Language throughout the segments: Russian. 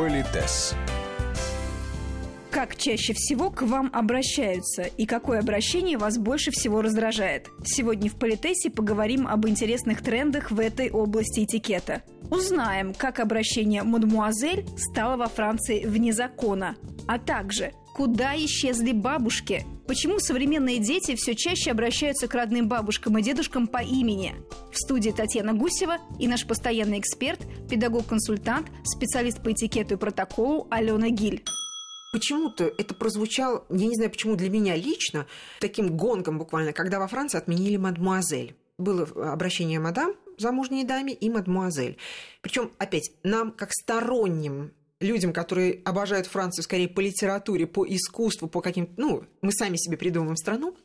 Политес. Как чаще всего к вам обращаются и какое обращение вас больше всего раздражает? Сегодня в Политесе поговорим об интересных трендах в этой области этикета. Узнаем, как обращение «мадмуазель» стало во Франции вне закона, а также Куда исчезли бабушки? Почему современные дети все чаще обращаются к родным бабушкам и дедушкам по имени? В студии Татьяна Гусева и наш постоянный эксперт, педагог-консультант, специалист по этикету и протоколу Алена Гиль. Почему-то это прозвучало, я не знаю, почему для меня лично, таким гонком буквально, когда во Франции отменили мадмуазель. Было обращение мадам, замужней даме, и мадмуазель. Причем, опять, нам, как сторонним людям, которые обожают Францию скорее по литературе, по искусству, по каким... Ну, мы сами себе придумываем страну,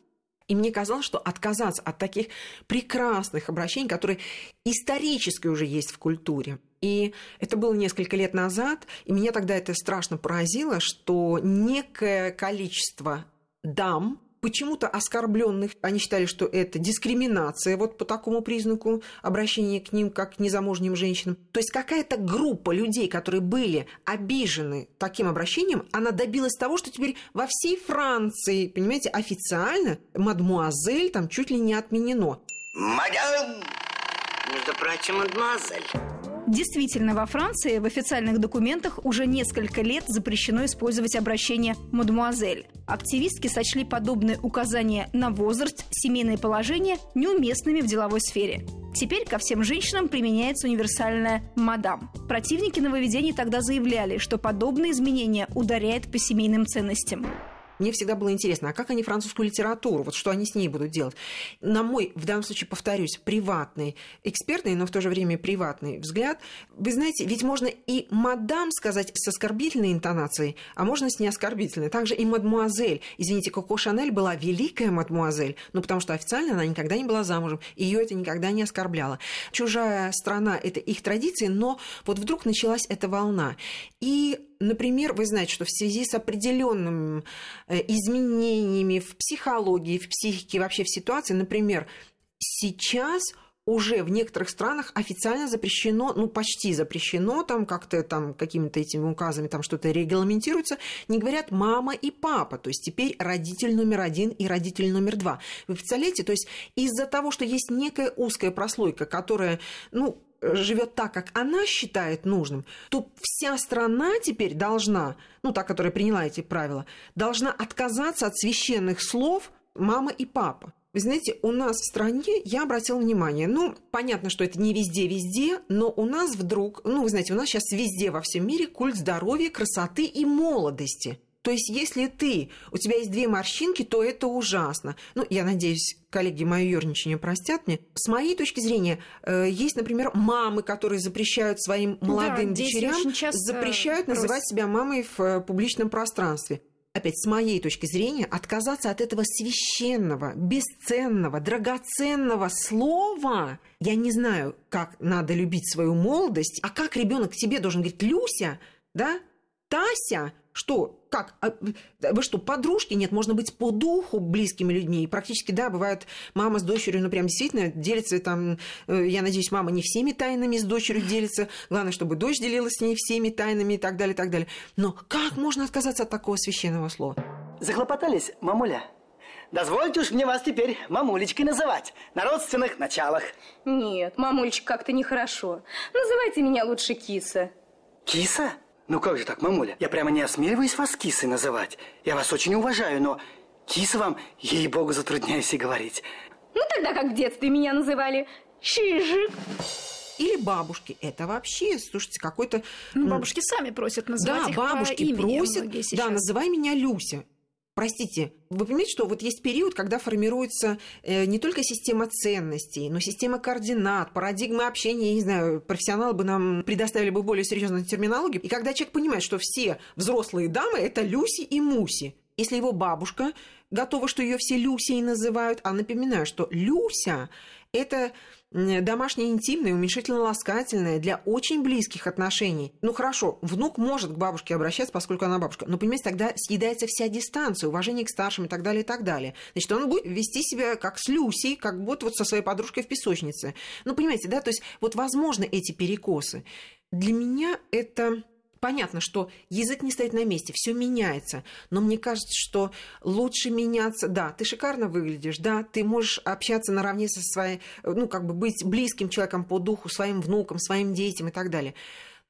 и мне казалось, что отказаться от таких прекрасных обращений, которые исторически уже есть в культуре. И это было несколько лет назад, и меня тогда это страшно поразило, что некое количество дам, почему-то оскорбленных. Они считали, что это дискриминация вот по такому признаку обращения к ним как к незамужним женщинам. То есть какая-то группа людей, которые были обижены таким обращением, она добилась того, что теперь во всей Франции, понимаете, официально мадмуазель там чуть ли не отменено. Мадам! Между прочим, мадемуазель. Действительно, во Франции в официальных документах уже несколько лет запрещено использовать обращение «мадемуазель». Активистки сочли подобные указания на возраст, семейное положение неуместными в деловой сфере. Теперь ко всем женщинам применяется универсальное «мадам». Противники нововведений тогда заявляли, что подобные изменения ударяют по семейным ценностям. Мне всегда было интересно, а как они французскую литературу, вот что они с ней будут делать? На мой, в данном случае, повторюсь, приватный, экспертный, но в то же время приватный взгляд, вы знаете, ведь можно и мадам сказать с оскорбительной интонацией, а можно с неоскорбительной. Также и мадмуазель. Извините, Коко Шанель была великая мадмуазель, ну потому что официально она никогда не была замужем, ее это никогда не оскорбляло. Чужая страна – это их традиции, но вот вдруг началась эта волна. И Например, вы знаете, что в связи с определенными э, изменениями в психологии, в психике, вообще в ситуации, например, сейчас уже в некоторых странах официально запрещено, ну почти запрещено, там как-то там какими-то этими указами там что-то регламентируется, не говорят мама и папа, то есть теперь родитель номер один и родитель номер два. Вы представляете, то есть из-за того, что есть некая узкая прослойка, которая, ну, живет так, как она считает нужным, то вся страна теперь должна, ну, та, которая приняла эти правила, должна отказаться от священных слов мама и папа. Вы знаете, у нас в стране, я обратила внимание, ну, понятно, что это не везде-везде, но у нас вдруг, ну, вы знаете, у нас сейчас везде во всем мире культ здоровья, красоты и молодости. То есть, если ты, у тебя есть две морщинки, то это ужасно. Ну, я надеюсь, коллеги мое ерничание простят мне. С моей точки зрения, э, есть, например, мамы, которые запрещают своим молодым да, дочерям, запрещают просят. называть себя мамой в э, публичном пространстве опять с моей точки зрения, отказаться от этого священного, бесценного, драгоценного слова. Я не знаю, как надо любить свою молодость, а как ребенок тебе должен говорить Люся, да, Тася, что, как, а, вы что, подружки? Нет, можно быть по духу близкими людьми. И практически, да, бывает, мама с дочерью, ну, прям действительно делится там, э, я надеюсь, мама не всеми тайнами с дочерью делится. Главное, чтобы дочь делилась с ней всеми тайнами и так далее, и так далее. Но как можно отказаться от такого священного слова? Захлопотались, мамуля? Дозвольте уж мне вас теперь мамулечкой называть, на родственных началах. Нет, мамулечка как-то нехорошо. Называйте меня лучше Киса. Киса? Ну как же так, мамуля? Я прямо не осмеливаюсь вас кисой называть. Я вас очень уважаю, но киса вам, ей-богу, затрудняюсь и говорить. Ну тогда как в детстве меня называли. Чижик. Или бабушки. Это вообще, слушайте, какой-то... Ну, бабушки сами просят называть да, их бабушки по имени просят. Да, называй меня Люся. Простите, вы понимаете, что вот есть период, когда формируется э, не только система ценностей, но система координат, парадигмы общения, я не знаю, профессионалы бы нам предоставили бы более серьезную терминологию. И когда человек понимает, что все взрослые дамы – это Люси и Муси, если его бабушка готова, что ее все Люсей называют, а напоминаю, что Люся – это домашнее интимное, уменьшительно-ласкательное для очень близких отношений. Ну хорошо, внук может к бабушке обращаться, поскольку она бабушка, но, понимаете, тогда съедается вся дистанция, уважение к старшим и так далее, и так далее. Значит, он будет вести себя как с Люсей, как будто вот со своей подружкой в песочнице. Ну, понимаете, да, то есть вот возможно эти перекосы. Для меня это понятно, что язык не стоит на месте, все меняется. Но мне кажется, что лучше меняться. Да, ты шикарно выглядишь, да, ты можешь общаться наравне со своей, ну, как бы быть близким человеком по духу, своим внукам, своим детям и так далее.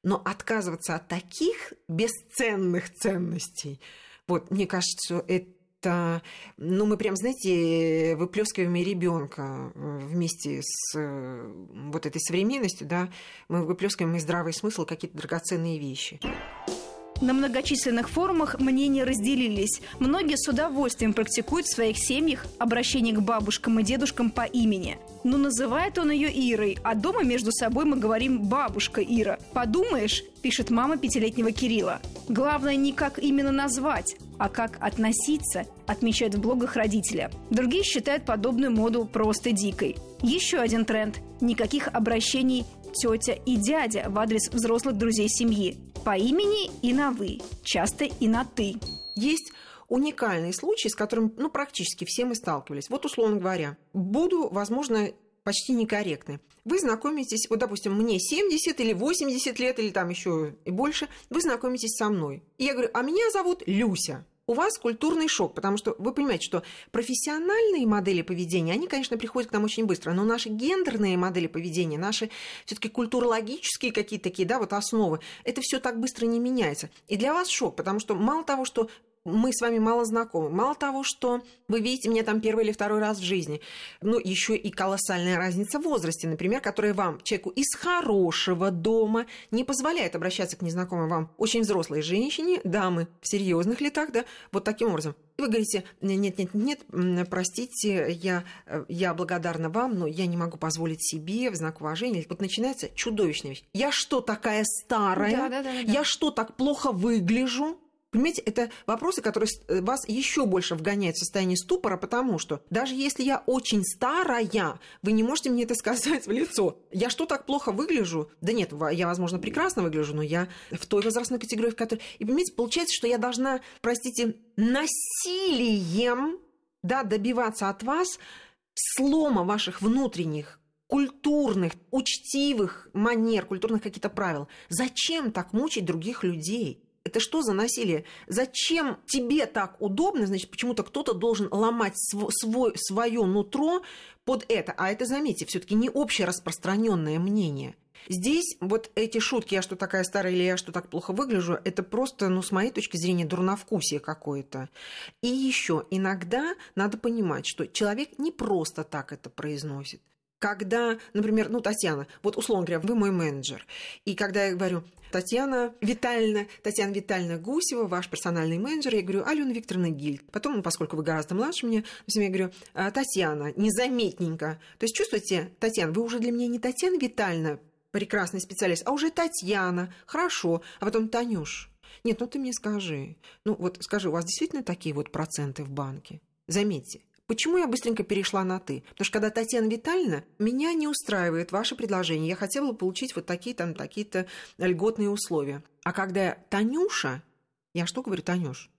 Но отказываться от таких бесценных ценностей, вот, мне кажется, что это это, ну, мы прям, знаете, выплескиваем и ребенка э, вместе с э, вот этой современностью, да, мы выплескиваем и здравый смысл, какие-то драгоценные вещи. На многочисленных форумах мнения разделились. Многие с удовольствием практикуют в своих семьях обращение к бабушкам и дедушкам по имени. Но называет он ее Ирой, а дома между собой мы говорим «бабушка Ира». «Подумаешь», – пишет мама пятилетнего Кирилла. Главное не как именно назвать, а как относиться, отмечают в блогах родителя. Другие считают подобную моду просто дикой. Еще один тренд – никаких обращений тетя и дядя в адрес взрослых друзей семьи по имени и на «вы», часто и на «ты». Есть уникальный случай, с которым ну, практически все мы сталкивались. Вот, условно говоря, буду, возможно, почти некорректны. Вы знакомитесь, вот, допустим, мне 70 или 80 лет, или там еще и больше, вы знакомитесь со мной. И я говорю, а меня зовут Люся у вас культурный шок, потому что вы понимаете, что профессиональные модели поведения, они, конечно, приходят к нам очень быстро, но наши гендерные модели поведения, наши все-таки культурологические какие-то такие, да, вот основы, это все так быстро не меняется. И для вас шок, потому что мало того, что мы с вами мало знакомы. Мало того, что вы видите меня там первый или второй раз в жизни, ну, еще и колоссальная разница в возрасте, например, которая вам, человеку из хорошего дома, не позволяет обращаться к незнакомой вам очень взрослой женщине, дамы в серьезных летах, да, вот таким образом. И вы говорите, нет, нет, нет, простите, я, я благодарна вам, но я не могу позволить себе в знак уважения. Вот начинается чудовищная вещь. Я что, такая старая? Да, да, да, да. Я что, так плохо выгляжу? Понимаете, это вопросы, которые э, вас еще больше вгоняют в состояние ступора, потому что даже если я очень старая, вы не можете мне это сказать в лицо. Я что, так плохо выгляжу? Да нет, я, возможно, прекрасно выгляжу, но я в той возрастной категории, в которой... И понимаете, получается, что я должна, простите, насилием да, добиваться от вас слома ваших внутренних культурных, учтивых манер, культурных каких-то правил. Зачем так мучить других людей? Это что за насилие? Зачем тебе так удобно, значит, почему-то кто-то должен ломать св- свой, свое нутро под это? А это, заметьте, все-таки не общераспространенное мнение. Здесь вот эти шутки, я что такая старая или я что так плохо выгляжу, это просто, ну, с моей точки зрения, дурновкусие какое-то. И еще иногда надо понимать, что человек не просто так это произносит когда, например, ну, Татьяна, вот условно говоря, вы мой менеджер, и когда я говорю, Татьяна Витальевна, Татьяна Витальевна Гусева, ваш персональный менеджер, я говорю, Алена Викторовна Гильд. Потом, поскольку вы гораздо младше меня, я говорю, «А, Татьяна, незаметненько. То есть чувствуете, Татьяна, вы уже для меня не Татьяна Витальевна, прекрасный специалист, а уже Татьяна, хорошо, а потом Танюш. Нет, ну ты мне скажи, ну вот скажи, у вас действительно такие вот проценты в банке? Заметьте, Почему я быстренько перешла на «ты»? Потому что когда Татьяна Витальевна, меня не устраивает ваше предложение. Я хотела бы получить вот такие там, такие-то льготные условия. А когда Танюша, я что говорю, Танюш?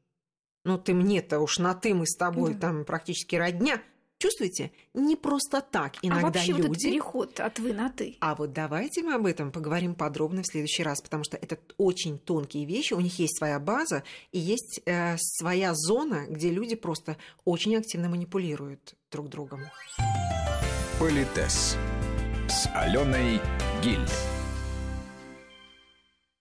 Ну, ты мне-то уж на «ты» мы с тобой да. там практически родня. Чувствуете? Не просто так а иногда а вообще люди... вот этот переход от «вы» на «ты». А вот давайте мы об этом поговорим подробно в следующий раз, потому что это очень тонкие вещи, у них есть своя база и есть э, своя зона, где люди просто очень активно манипулируют друг другом. Политес с Аленой Гиль.